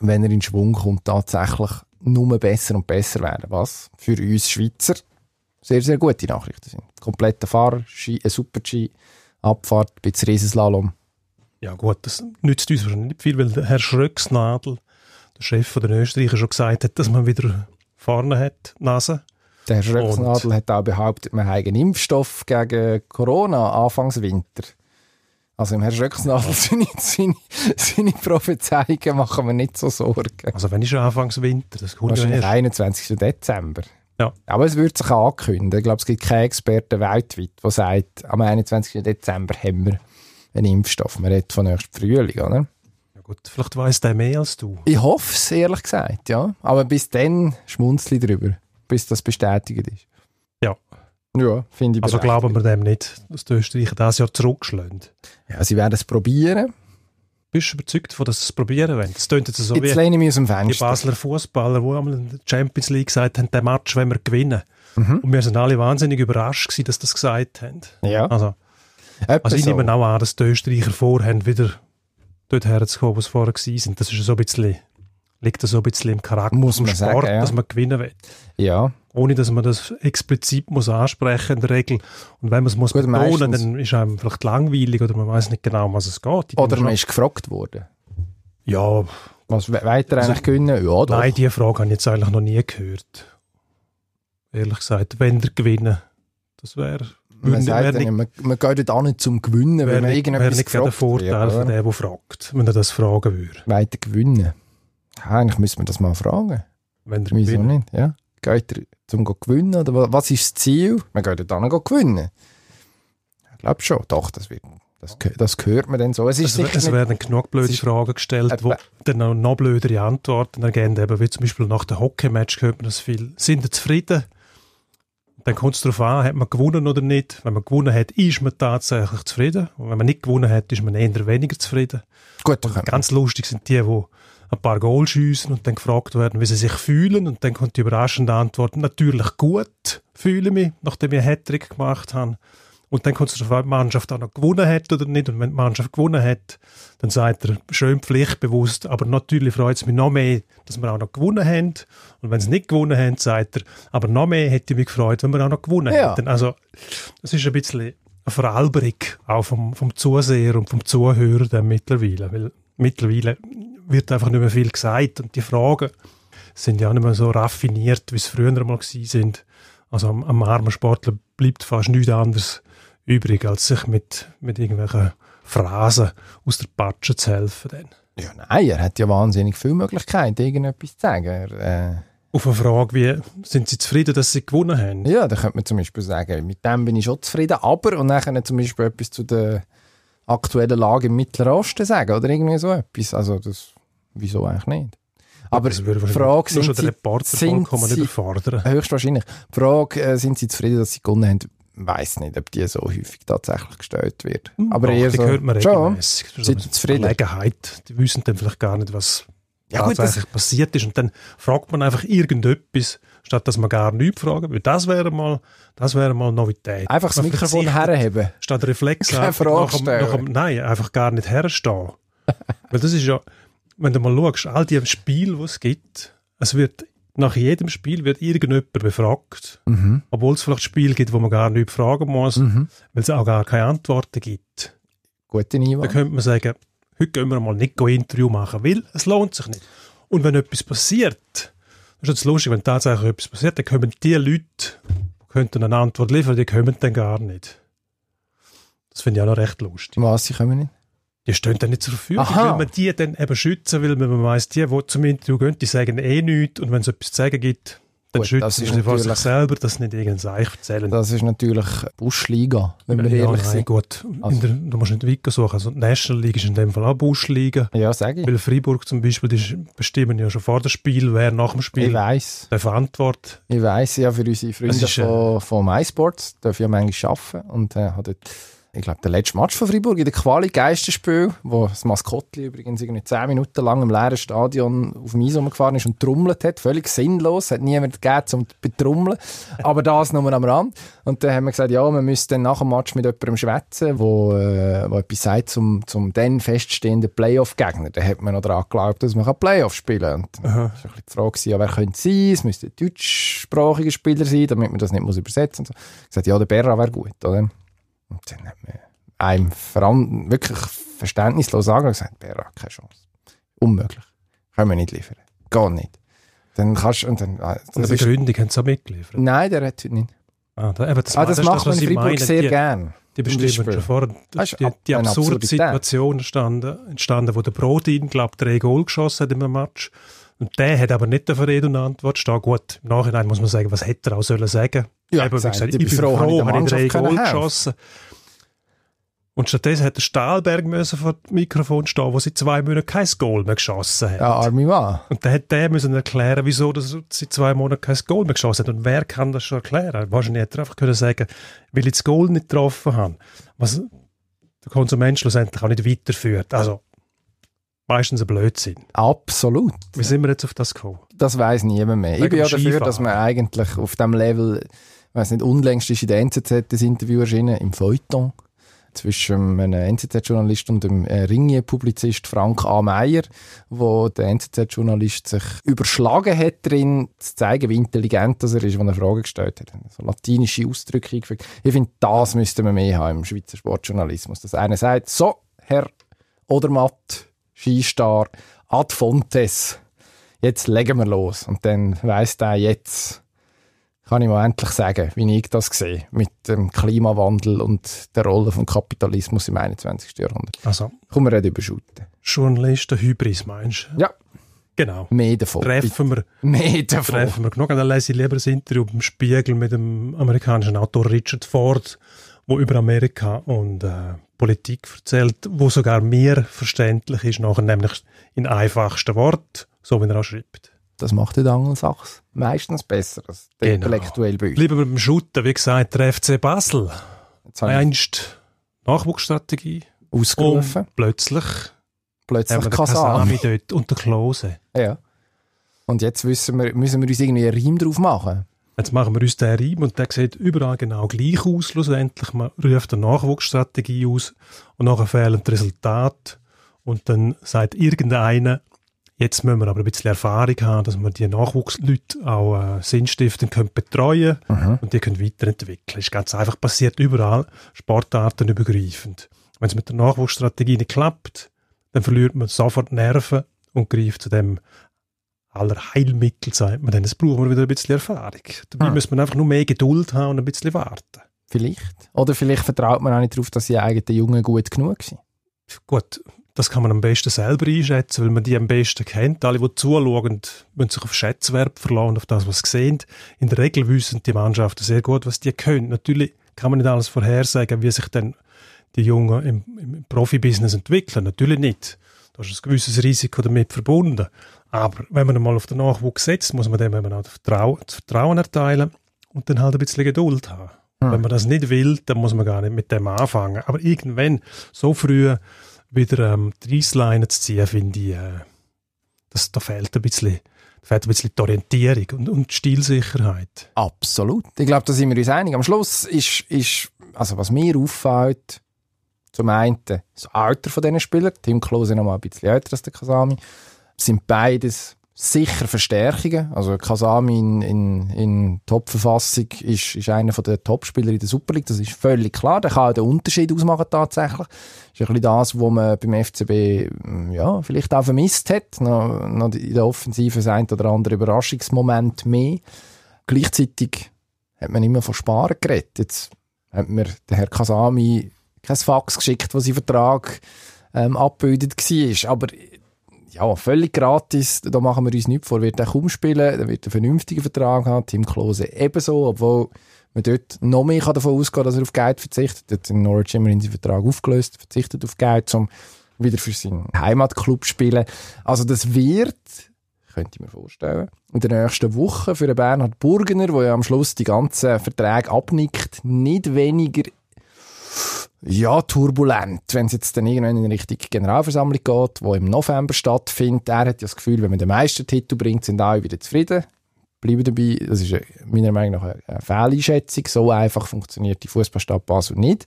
wenn er in Schwung kommt, tatsächlich nur besser und besser werden, was für uns Schweizer sehr, sehr gute Nachrichten sind. Kompletter Fahrer, Ski, ein Super-G, Abfahrt, ein bisschen Riesenslalom. Ja gut, das nützt uns wahrscheinlich nicht viel, weil der Herr Schröcksnadel der Chef von den Österreicher schon gesagt hat, dass man wieder vorne hat, Nase. Der Herr Schröcksnadel hat auch behauptet, man habe einen Impfstoff gegen Corona Anfangs Winter. Also im Herrn Schröcksnadel seine, seine, seine Prophezeiungen machen wir nicht so Sorgen. Also wenn ist Anfangs Winter? Das kommt Wahrscheinlich 21. Dezember. Ja. Aber es wird sich ankündigen. Ich glaube, es gibt keinen Experten weltweit, der sagt, am 21. Dezember haben wir einen Impfstoff. Man redet von nächstem Frühling, oder? Gut, vielleicht weiss der mehr als du. Ich hoffe es, ehrlich gesagt, ja. Aber bis dann schmunzle ich drüber, bis das bestätigt ist. Ja. Ja, finde ich Also glauben wir dem nicht, dass die Österreicher das Jahr zurückschlagen. Ja, sie werden es probieren. Bist du überzeugt davon, dass sie es probieren wollen? Es tönt jetzt so Jetzt wie lehne ich mich aus dem die Fenster. Basler Fußballer, die einmal in der Champions League gesagt haben, den Match wollen wir gewinnen. Mhm. Und wir sind alle wahnsinnig überrascht gewesen, dass sie das gesagt haben. Ja, Also, also ich so. nehme auch an, dass die Österreicher vorhaben, wieder dort herzukommen, wo sie vorher sind. Das ist so ein bisschen, liegt das so ein bisschen im Charakter Muss vom man Sport, sagen, ja. dass man gewinnen will. Ja, Ohne, dass man das explizit muss ansprechen in der Regel. Und wenn man es muss Gut, betonen, meistens. dann ist einem vielleicht langweilig oder man weiß nicht genau, um was es geht. Oder man ist gefragt worden. Ja, Was we- weiter Also, eigentlich gewinnen? Ja, doch. nein, diese Frage habe ich jetzt eigentlich noch nie gehört. Ehrlich gesagt, wenn der gewinnen, das wäre man sagt nicht, dann, man, man geht auch nicht zum Gewinnen, wenn man irgendetwas nicht gerade der gefragt wird. Vorteil von dem, der fragt, wenn er das fragen würde. Weiter gewinnen. Ja, eigentlich müssen wir das mal fragen. Wenn der Wieso nicht? Ja. Geht er zum gewinnen? Oder wa- was ist das Ziel? Man geht hin, go gewinnen. Ich glaube schon. Doch, das, wird, das, das hört man dann so. Es ist Es, sicher es nicht, werden genug blöde es Fragen gestellt, Etwa- die dann noch blödere Antworten ergeben, eben wie zum Beispiel nach dem Hockey-Match hört man das viel. Sind ihr zufrieden? Dann kommt es darauf an, hat man gewonnen oder nicht. Wenn man gewonnen hat, ist man tatsächlich zufrieden. Und wenn man nicht gewonnen hat, ist man eher weniger zufrieden. gut, Ganz lustig sind die, die ein paar Goal schiessen und dann gefragt werden, wie sie sich fühlen. Und dann kommt die überraschende Antwort, natürlich gut fühle mich, nachdem ich einen Hattrick gemacht habe. Und dann kommt es darauf an, ob die Mannschaft auch noch gewonnen hat oder nicht. Und wenn die Mannschaft gewonnen hat, dann sagt er, schön pflichtbewusst, aber natürlich freut es mich noch mehr, dass wir auch noch gewonnen haben. Und wenn sie nicht gewonnen haben, sagt er, aber noch mehr hätte ich mich gefreut, wenn wir auch noch gewonnen Ja. hätten. Also, das ist ein bisschen eine Veralberung, auch vom, vom Zuseher und vom Zuhörer dann mittlerweile. Weil mittlerweile wird einfach nicht mehr viel gesagt und die Fragen sind ja nicht mehr so raffiniert, wie es früher mal gewesen sind. Also am, am armen Sportler bleibt fast nichts anderes übrig, als sich mit, mit irgendwelchen Phrasen aus der Patsche zu helfen. Dann. ja, nein, er hat ja wahnsinnig viele Möglichkeiten, irgendetwas zu sagen. Er, äh, Auf eine Frage wie, sind Sie zufrieden, dass Sie gewonnen haben? Ja, da könnte man zum Beispiel sagen, mit dem bin ich schon zufrieden, aber und dann zum Beispiel etwas zu der aktuellen Lage im Mittleren Osten sagen oder irgendwie so etwas. Also das, wieso eigentlich nicht? Aber die Frage, sind Sie, sind höchstwahrscheinlich, die Frage, äh, sind Sie zufrieden, dass Sie gewonnen haben, weiß nicht, ob die so häufig tatsächlich gestellt wird. Aber Doch, eher die so, hört man schon. regelmäßig. Ist Sind so zufrieden? Gelegenheit. Die wissen dann vielleicht gar nicht, was Ja, gut, tatsächlich passiert ist. Und dann fragt man einfach irgendetwas, statt dass man gar nichts fragt. Weil das wäre mal, das wäre mal Novität. einfach das Mikrofon herheben. Statt Reflex Keine Frage nach nach Nein, einfach gar nicht herstehen. [laughs] Weil das ist ja, wenn du mal schaust, all die Spiele, die es gibt, es wird, nach jedem Spiel wird irgendjemand befragt. Mhm. Obwohl es vielleicht Spiele gibt, wo man gar nichts fragen muss, Mhm. weil es auch gar keine Antworten gibt. Gute Da Einwand. könnte man sagen, heute gehen wir mal nicht ein Interview machen, weil es lohnt sich nicht. Und wenn etwas passiert, das ist jetzt lustig, wenn tatsächlich etwas passiert, dann kommen die Leute, die könnten eine Antwort liefern, die kommen dann gar nicht. Das finde ich auch noch recht lustig. Was, Sie kommen nicht? Die stehen dann nicht zur Verfügung, Aha. weil man die dann eben schützen will, weil man weiss, die, die zum Interview gehen, die sagen eh nichts und wenn es etwas zu sagen gibt, dann Gut, schützen sie vor sich selber, dass sie nicht irgendein Seich erzählen. Das ist natürlich Buschliga, wenn wir ja, ehrlich nein, sind. gut. Also- der, du musst nicht weiter suchen. Also die National League ist in dem Fall auch Buschliga. Ja, sage ich. Weil Freiburg zum Beispiel, die bestimmen ja schon vor dem Spiel, wer nach dem Ich Spiel weiss. darf antworten. Ich weiss ja, für unsere Freunde ist, äh, von, von MySports dürfen ja manchmal arbeiten. Und äh, hat dort, ich glaube, der letzte Match von Freiburg in der Quali Geisterspiel, wo das Maskottli übrigens irgendwie 10 Minuten lang im leeren Stadion auf dem Eis rumgefahren ist und trommelt hat. Völlig sinnlos. Hat niemand gegeben zum betrommeln. [laughs] Aber das nur am Rand. Und dann haben wir gesagt, ja, wir müssen dann nach dem Match mit jemandem schwätzen, wo, äh, wo etwas sagt zum, zum dann feststehenden Playoff-Gegner. Da hat man noch daran geglaubt, dass man Playoff spielen kann. Und dann war ein bisschen die Frage, ja, wer könnte es sein? Es müsste ein deutschsprachiger Spieler sein, damit man das nicht muss übersetzen muss. Ich gesagt, ja, der Berra wäre gut, oder? Und dann hat man einem veran wirklich verständnislos sagen und gesagt, Berra, keine Chance. Unmöglich. Können wir nicht liefern. Gar nicht. Dann kannst und dann, ah, Und das eine Begründung haben sie auch mitgeliefert. Nein, der hat heute nicht. Ah, da, eben, das, ah, das, ist macht man was in ich Freiburg meine. sehr die, gern. Die Beispiel. schon vorher. Das Das die, die absurde. Situation entstanden, entstanden, wo der Brodin, glaube drei Goal geschossen hat im Match. Und der hat aber nicht eine Rede und Antwort stehen. Gut, im Nachhinein muss man sagen, was hätte er auch sollen sagen? Ja, Eben, gesagt, ich ich bin froh, ich froh, habe ich drei Goal geschossen. Und stattdessen hat der Stahlberg müssen vor dem Mikrofon stehen, wo sie zwei Monate kein Goal mehr geschossen hat. Ja, arme Mann. Und dann hat der müssen erklären, wieso dass seit zwei Monaten kein Goal mehr geschossen hat. Und wer kann das schon erklären? Wahrscheinlich hätte er einfach können sagen, weil ich das Goal nicht getroffen habe. Was der Konsument schlussendlich auch nicht weiterführt. Also, meistens ein Blödsinn. Absolut. Wie sind wir jetzt auf das gekommen? Das weiß niemand mehr. Ich Wegen bin ja dafür, dass man eigentlich auf dem Level, ich weiß nicht, unlängst ist in der NZZ das Interview erschienen, im Feuilleton, zwischen einem NZZ-Journalist und dem äh, Ringier-Publizist Frank A. Meyer, wo der NZZ-Journalist sich überschlagen hat darin, zu zeigen, wie intelligent er ist, wenn er Fragen gestellt hat. So latinische Ausdrücke eingefügt. Ich finde, das müsste man mehr haben im Schweizer Sportjournalismus. Dass einer sagt, so, Herr Odermatt, Skistar, ad fontes, jetzt legen wir los. Und dann weiss der jetzt, kann ich mal endlich sagen, wie ich das sehe, mit dem Klimawandel und der Rolle vom Kapitalismus im 21. Jahrhundert. Also, Kommen wir nicht überschütten. Journalisten Hybris meinst du? Ja, Genau. mehr davon. Treffen wir, Mehr davon. treffen wir genug. Dann lese ich lieber ein Interview im Spiegel mit dem amerikanischen Autor Richard Ford, wo über Amerika und äh, Politik erzählt, wo sogar mir verständlich ist, nachher nämlich in einfachsten Wort, so wie er auch schreibt. Das macht der Angelsachs meistens besser als der Genau. intellektuell bei uns. Bleiben wir beim Shooten, wie gesagt, der FC Basel. Einst Nachwuchsstrategie ausgerufen, und plötzlich plötzlich Kasami. Dort und der Klose. Ja. Und jetzt wissen wir, müssen wir uns irgendwie einen Reim drauf machen. Jetzt machen wir uns den Reim und der sieht überall genau gleich aus schlussendlich. Man ruft eine Nachwuchsstrategie aus und nachher fehlen die Resultate und dann sagt irgendeiner, jetzt müssen wir aber ein bisschen Erfahrung haben, dass wir die Nachwuchsleute auch äh, sinnstiftend können betreuen und die können weiterentwickeln. ist ganz einfach passiert überall, Sportarten übergreifend. Wenn es mit der Nachwuchsstrategie nicht klappt, dann verliert man sofort Nerven und greift zu dem aller Heilmittel, sagt man dann. Es braucht man wieder ein bisschen Erfahrung. Dabei Ah. muss man einfach nur mehr Geduld haben und ein bisschen warten. Vielleicht. Oder vielleicht vertraut man auch nicht darauf, dass die eigenen Jungen gut genug sind. Gut, das kann man am besten selber einschätzen, weil man die am besten kennt. Alle, die zuschauen, müssen sich auf Schätzwert verlassen, auf das, was sie sehen. In der Regel wissen die Mannschaften sehr gut, was die können. Natürlich kann man nicht alles vorhersagen, wie sich dann die Jungen im, im Profibusiness entwickeln. Natürlich nicht. Da ist ein gewisses Risiko damit verbunden. Aber wenn man einmal auf den Nachwuchs setzt, muss man dem eben auch das Vertrauen, erteilen und dann halt ein bisschen Geduld haben. Hm. Wenn man das nicht will, dann muss man gar nicht mit dem anfangen. Aber irgendwann, so früh wieder ähm, die Reissleine zu ziehen, finde ich, äh, das, da fehlt ein bisschen, fehlt ein bisschen die Orientierung und, und die Stilsicherheit. Absolut. Ich glaube, da sind wir uns einig. Am Schluss ist, ist also was mir auffällt, zum einen das Alter von diesen Spielern, Tim Klose noch mal ein bisschen älter als der Kasami, sind beides sicher Verstärkungen. Also Kasami in, in, in Top-Verfassung ist, ist einer der Top-Spieler in der Super League, das ist völlig klar. Der kann auch den Unterschied ausmachen tatsächlich. Das ist ein bisschen das, was man beim FCB mm, ja, vielleicht auch vermisst hat. Noch, noch in der Offensive ein oder andere Überraschungsmoment mehr. Gleichzeitig hat man immer von Sparen geredet. Jetzt hat mir der Herr Kasami kein Fax geschickt, was sein Vertrag ähm, abgebildet war. Aber ja, völlig gratis, da machen wir uns nichts vor. Wird er kaum spielen, er wird einen vernünftigen Vertrag haben, Tim Klose ebenso, obwohl man dort noch mehr kann davon ausgehen dass er auf Geld verzichtet. Er hat in Norwich immerhin seinen Vertrag aufgelöst, verzichtet auf Geld, um wieder für seinen Heimatclub zu spielen. Also das wird, könnte ich mir vorstellen, in der nächsten Woche für Bernhard Burgener, der ja am Schluss die ganzen Verträge abnickt, nicht weniger ja, turbulent, wenn es jetzt dann irgendwann in Richtung Generalversammlung geht, wo im November stattfindet. Er hat ja das Gefühl, wenn man den Meistertitel bringt, sind alle wieder zufrieden. Bleiben dabei, das ist äh, meiner Meinung nach eine Fehleinschätzung. So einfach funktioniert die Fußballstadt Basel nicht.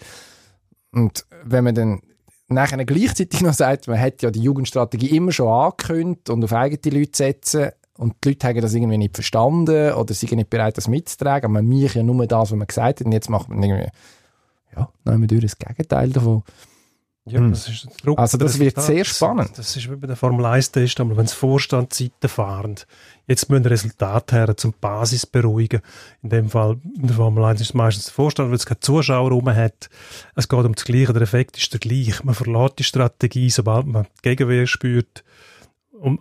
Und wenn man dann nachher gleichzeitig noch sagt, man hat ja die Jugendstrategie immer schon angekündigt und auf eigene Leute setzen und die Leute haben das irgendwie nicht verstanden oder sind nicht bereit, das mitzutragen. Man mich ja nur das, was man gesagt hat und jetzt macht man irgendwie ja, nehmen wir durch das Gegenteil davon. Ja, Hm. das ist Druck Also der das wird Resultate. sehr spannend. Das ist wie bei der Formel 1-Test, aber wenn es Vorstandseiten fahren, jetzt müssen Resultate her, zum Basis beruhigen. In dem Fall, in der Formel 1 ist es meistens der Vorstand, weil es keine Zuschauer rum hat. Es geht um das Gleiche, der Effekt ist der gleiche. Man verlässt die Strategie, sobald man die Gegenwehr spürt. Und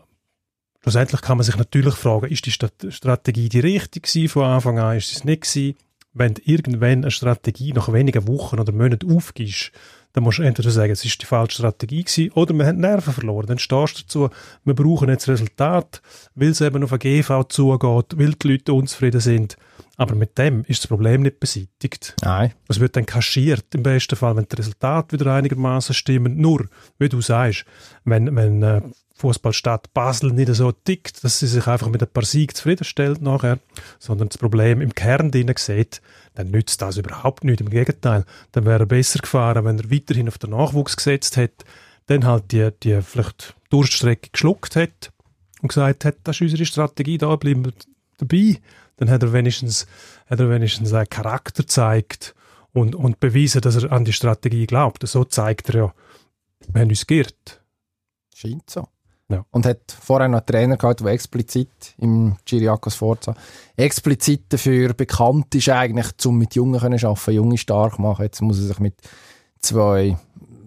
schlussendlich kann man sich natürlich fragen, ist die Strategie die richtige von Anfang an, ist es nicht gewesen? Wenn du irgendwann eine Strategie nach wenigen Wochen oder Monaten aufgibst, dann musst du entweder sagen, es ist die falsche Strategie gewesen, oder wir haben Nerven verloren. Dann stehst du dazu, wir brauchen jetzt Resultat, weil es eben auf eine GV zugeht, weil die Leute unzufrieden sind. Aber mit dem ist das Problem nicht beseitigt. Nein. Es wird dann kaschiert im besten Fall, wenn die Resultate wieder einigermaßen stimmen. Nur, wie du sagst, wenn, wenn äh, Fußballstadt Basel nicht so tickt, dass sie sich einfach mit ein paar Siegen zufriedenstellt nachher, sondern das Problem im Kern drin sieht, dann nützt das überhaupt nicht. Im Gegenteil, dann wäre er besser gefahren, wenn er weiterhin auf den Nachwuchs gesetzt hätte, dann halt die, die vielleicht Durststrecke geschluckt hätte und gesagt hätte, das ist unsere Strategie, da bleiben wir dabei. Dann hat er wenigstens, hat er wenigstens einen Charakter gezeigt und, und bewiesen, dass er an die Strategie glaubt. So zeigt er ja, wir haben uns geirrt. Scheint so. Ja. Und hat vorher noch einen Trainer gehabt, der explizit im Giriakos Forza explizit dafür bekannt ist, eigentlich, um mit Jungen zu arbeiten, Junge stark machen. Jetzt muss er sich mit zwei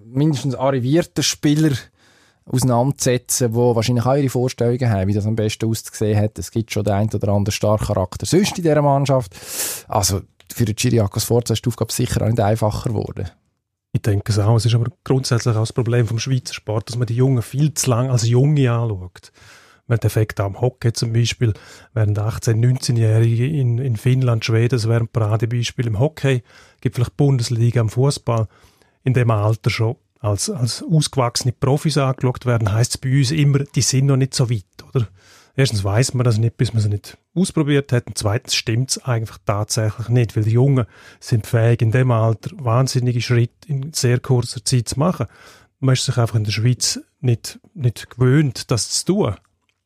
mindestens arrivierten Spielern auseinandersetzen, die wahrscheinlich auch ihre Vorstellungen haben, wie das am besten ausgesehen hat. Es gibt schon den einen oder anderen starken Charakter sonst in dieser Mannschaft. Also für den Giriakos Forza ist die Aufgabe sicher auch nicht einfacher geworden. Ich denke es auch. Es ist aber grundsätzlich auch das Problem vom Schweizer Sport, dass man die Jungen viel zu lang als Junge anschaut. Man hat Effekt am Hockey zum Beispiel, während 18-, 19-Jährige in, in Finnland, Schweden, das wäre ein Paradebeispiel im Hockey, gibt vielleicht Bundesliga am Fußball, in dem Alter schon als, als ausgewachsene Profis angeschaut werden, heißt es bei uns immer, die sind noch nicht so weit, oder? Erstens weiß man das nicht, bis man es nicht ausprobiert hat. Und zweitens stimmt es eigentlich tatsächlich nicht, weil die Jungen sind fähig, in dem Alter wahnsinnige Schritte in sehr kurzer Zeit zu machen. Man ist sich einfach in der Schweiz nicht, nicht gewöhnt, das zu tun.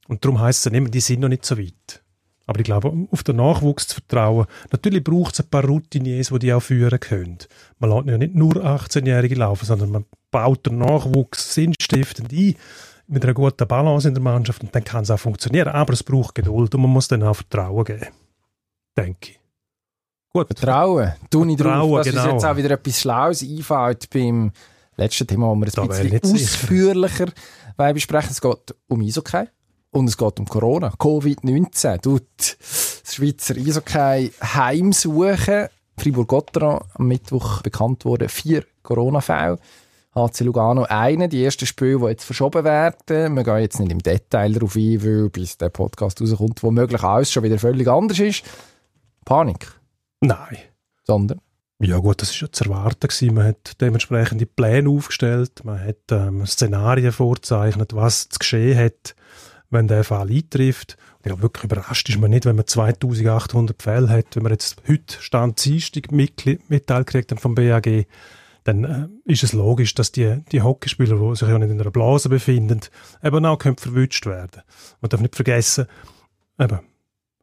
Und darum heißt es dann immer, die sind noch nicht so weit. Aber ich glaube, auf den Nachwuchs zu vertrauen, natürlich braucht es ein paar Routiniers, die die auch führen können. Man lässt ja nicht nur 18-Jährige laufen, sondern man baut den Nachwuchs sinnstiftend ein mit einer guten Balance in der Mannschaft und dann kann es auch funktionieren. Aber es braucht Geduld und man muss dann auch Vertrauen geben. Denke ich. Gut. Vertrauen. Tu nicht drauf, dass genau. uns jetzt auch wieder etwas Schlaues einfällt beim letzten Thema, wo wir ein da bisschen ausführlicher besprechen. Es geht um Eishockey und es geht um Corona. Covid-19 tut das Schweizer Eishockey heimsuchen. Fribourg-Gotteron am Mittwoch bekannt wurde, vier Corona-Fälle. HC Lugano eine, die ersten Spiele, die jetzt verschoben werden. Wir gehen jetzt nicht im Detail darauf ein, weil bis der Podcast rauskommt, womöglich alles schon wieder völlig anders ist. Panik? Nein. Sondern? Ja gut, das war ja zu erwarten. Gewesen. Man hat dementsprechende Pläne aufgestellt, man hat ähm, Szenarien vorzeichnet, was zu geschehen hat, wenn der Fall eintrifft. Und ich glaube, wirklich überrascht ist man nicht, wenn man 2800 Fälle hat, wenn man jetzt heute Stand Dienstag Mitteil kriegt vom BAG, dann äh, ist es logisch, dass die, die Hockeyspieler, die sich ja nicht in einer Blase befinden, eben auch können verwünscht werden. Man darf nicht vergessen, eben,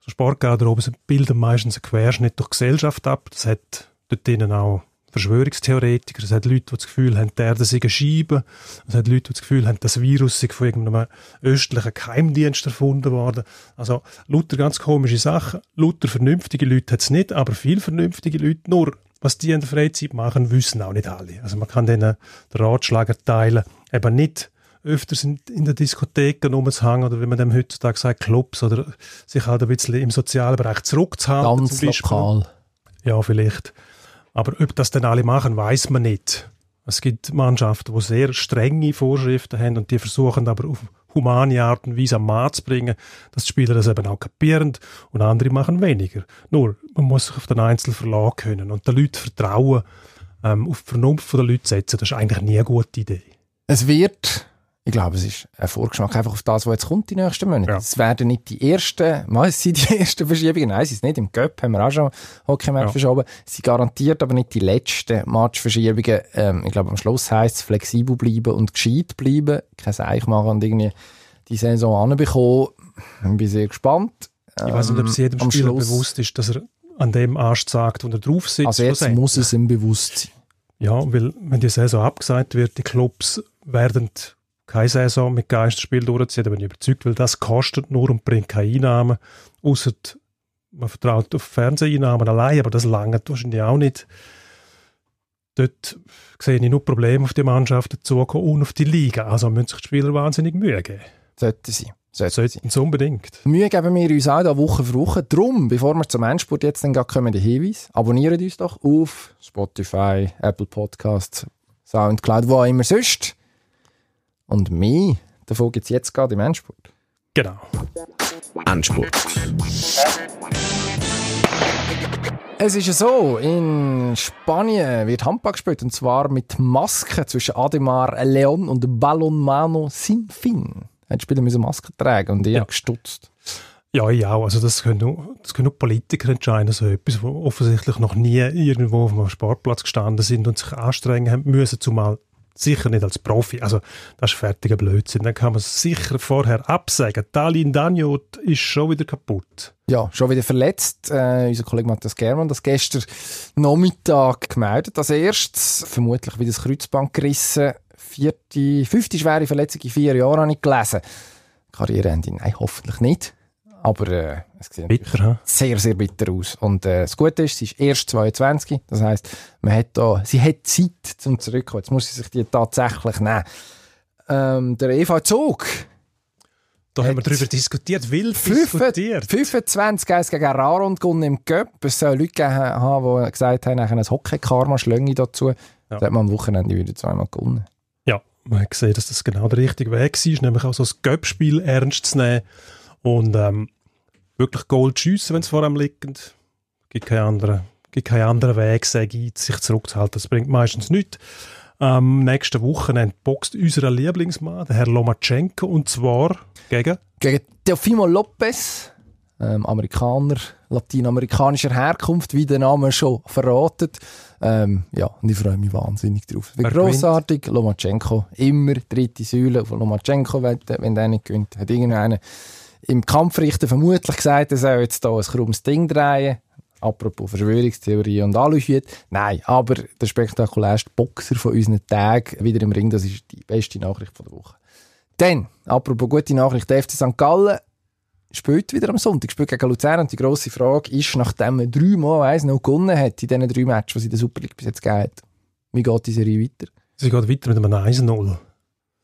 so Sportgarderoben bilden meistens einen Querschnitt durch die Gesellschaft ab. Das hat dort drinnen auch Verschwörungstheoretiker, es hat Leute, die das Gefühl haben, die Erde sei eine Scheibe, es hat Leute, die das Gefühl haben, das Virus sei von irgendeinem östlichen Geheimdienst erfunden worden. Also lauter ganz komische Sachen. Lauter vernünftige Leute hat es nicht, aber viel vernünftige Leute nur was die in der Freizeit machen, wissen auch nicht alle. Also man kann denen den Ratschlag erteilen, eben nicht öfters in, in der Diskothek rumzuhängen oder wie man dem heutzutage sagt, Clubs oder sich halt ein bisschen im sozialen Bereich zurückzuhalten. Ganz lokal. Ja, vielleicht. Aber ob das dann alle machen, weiß man nicht. Es gibt Mannschaften, die sehr strenge Vorschriften haben und die versuchen aber auf humane Art und Weise am Mann zu bringen, dass die Spieler das eben auch kapieren und andere machen weniger. Nur, man muss sich auf den Einzel verlassen können und den Leuten vertrauen, ähm, auf die Vernunft der Leute setzen, das ist eigentlich nie eine gute Idee. Es wird ich glaube, es ist ein Vorgeschmack einfach auf das, was jetzt kommt die nächsten Monate. Ja. Es werden nicht die ersten, mal, [laughs] es sind die ersten Verschiebungen. Nein, es ist nicht. Im Göpp haben wir auch schon Hockey-Match ja. verschoben. Es sind garantiert aber nicht die letzten Matchverschiebungen. Ähm, ich glaube, am Schluss heisst es flexibel bleiben und gescheit bleiben. Kein Seich machen und irgendwie die Saison anbekommen. Ich bin sehr gespannt. Ich weiß nicht, ob es jedem ähm, Spieler Schluss, bewusst ist, dass er an dem Arsch sagt, wo er drauf sitzt. Also jetzt muss es ihm bewusst sein. Ja, weil wenn die Saison abgesagt wird, die Clubs werden keine Saison mit Geisterspiel durchziehen, da bin ich überzeugt, weil das kostet nur und bringt keine Einnahmen, außer man vertraut auf Fernseheinnahmen allein, aber das lange wahrscheinlich auch nicht. Dort sehe ich nur Probleme auf die Mannschaft zukommen und auf die Liga. Also müssen sich die Spieler wahnsinnig Mühe geben. Sollten sie. Sollten sie unbedingt. Mühe geben wir uns auch da Woche für Woche. Drum, bevor wir zum Endspurt jetzt dann kommen die Hinweise. Abonniert uns doch auf Spotify, Apple Podcasts, Soundcloud, wo auch immer sonst. Und mehr davon gibt es jetzt gerade im Endspurt. Genau. Endspurt. Es ist ja so, in Spanien wird Handball gespielt und zwar mit Masken zwischen Ademar Leon und Ballonmano Sinfin. Die Spieler müssen Masken tragen und ich Ja. habe gestutzt. Ja, ich auch. Also das können, nur- das können nur Politiker entscheiden, so etwas, wo offensichtlich noch nie irgendwo auf einem Sportplatz gestanden sind und sich anstrengen haben müssen, zumal sicher nicht als Profi. Also das ist fertiger Blödsinn. Dann kann man es sicher vorher absagen. Talin Daniot ist schon wieder kaputt. Ja, schon wieder verletzt. Äh, unser Kollege Matthias Germann das gestern Nachmittag gemeldet. Als erstes vermutlich wieder das Kreuzband gerissen. Vierte, fünfte schwere Verletzung in vier Jahren habe ich gelesen. Karriereende, nein, hoffentlich nicht. Aber äh, es sieht Bitter, sehr, sehr bitter aus. Und äh, das Gute ist, sie ist erst 22. Das heisst, man hat da, sie hat Zeit zum Zurückkommen. Jetzt muss sie sich die tatsächlich nehmen. Ähm, der Eva Zog, Da haben wir darüber diskutiert, wild Fünf- diskutiert. 25 Geist gegen Rara und gewonnen im Göpp. Es soll Leute gegeben haben, die gesagt haben, nachher ein Hockey-Karma schlänge dazu. Ja. Das hat man am Wochenende wieder zweimal gewonnen. Ja, man hat gesehen, dass das genau der richtige Weg war, nämlich auch so das Göppspiel ernst zu nehmen und ähm, wirklich Gold schiessen, wenn es vor einem liegt. Gibt keinen anderen, gibt keinen anderen Weg, sage ich, sich zurückzuhalten. Das bringt meistens nichts. Am nächsten Wochenende boxt unser Lieblingsmann, der Herr Lomachenko, und zwar gegen Gegen Teofimo Lopez, ähm, Amerikaner, lateinamerikanischer Herkunft, wie der Name schon verratet. Ähm, ja, und ich freue mich wahnsinnig drauf. Wer gewinnt? grossartig. Lomachenko, immer dritte Säule auf Lomachenko, wenn, wenn der nicht gewinnt. Hat irgendeiner im Kampfrichter vermutlich gesagt, er soll jetzt hier ein krummes Ding drehen. Apropos Verschwörungstheorie und Aluhüte. Nein, aber der spektakulärste Boxer von unseren Tagen wieder im Ring, das ist die beste Nachricht von der Woche. Dann, apropos gute Nachricht, der FC St. Gallen spielt wieder am Sonntag, spielt gegen Luzern und die grosse Frage ist, nachdem man dreimal 1 noch gewonnen hat in diesen drei Matches, die es in der Super League bis jetzt gegeben hat, wie geht die Serie weiter? Sie geht weiter mit einem 1-0.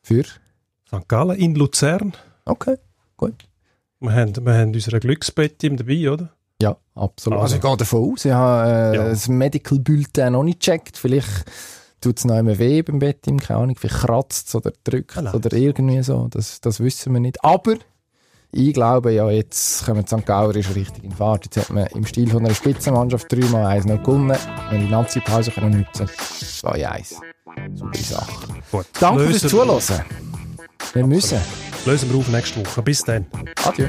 Für? St. Gallen in Luzern. Okay, gut. Wir haben, wir haben unsere Glücksbett dabei, oder? Ja, absolut. Also- ich gehe davon aus. Ich habe äh, Ja. das Medical Bulletin noch nicht gecheckt. Vielleicht tut es noch immer weh beim Bett, keine Ahnung, vielleicht kratzt es oder drückt Ah, nein. oder irgendwie so. Das, das wissen wir nicht. Aber ich glaube, ja, jetzt kommen die St. Gauer ist richtig in Fahrt. Jetzt hat man im Stil von einer Spitzenmannschaft dreimal eins noch gewonnen. Wenn die Nazi-Pause können nutzen 2-1. Super Sache. Gut. Danke fürs Zuhören. Wir müssen. Lösen wir auf nächste Woche. Bis dann. Adieu.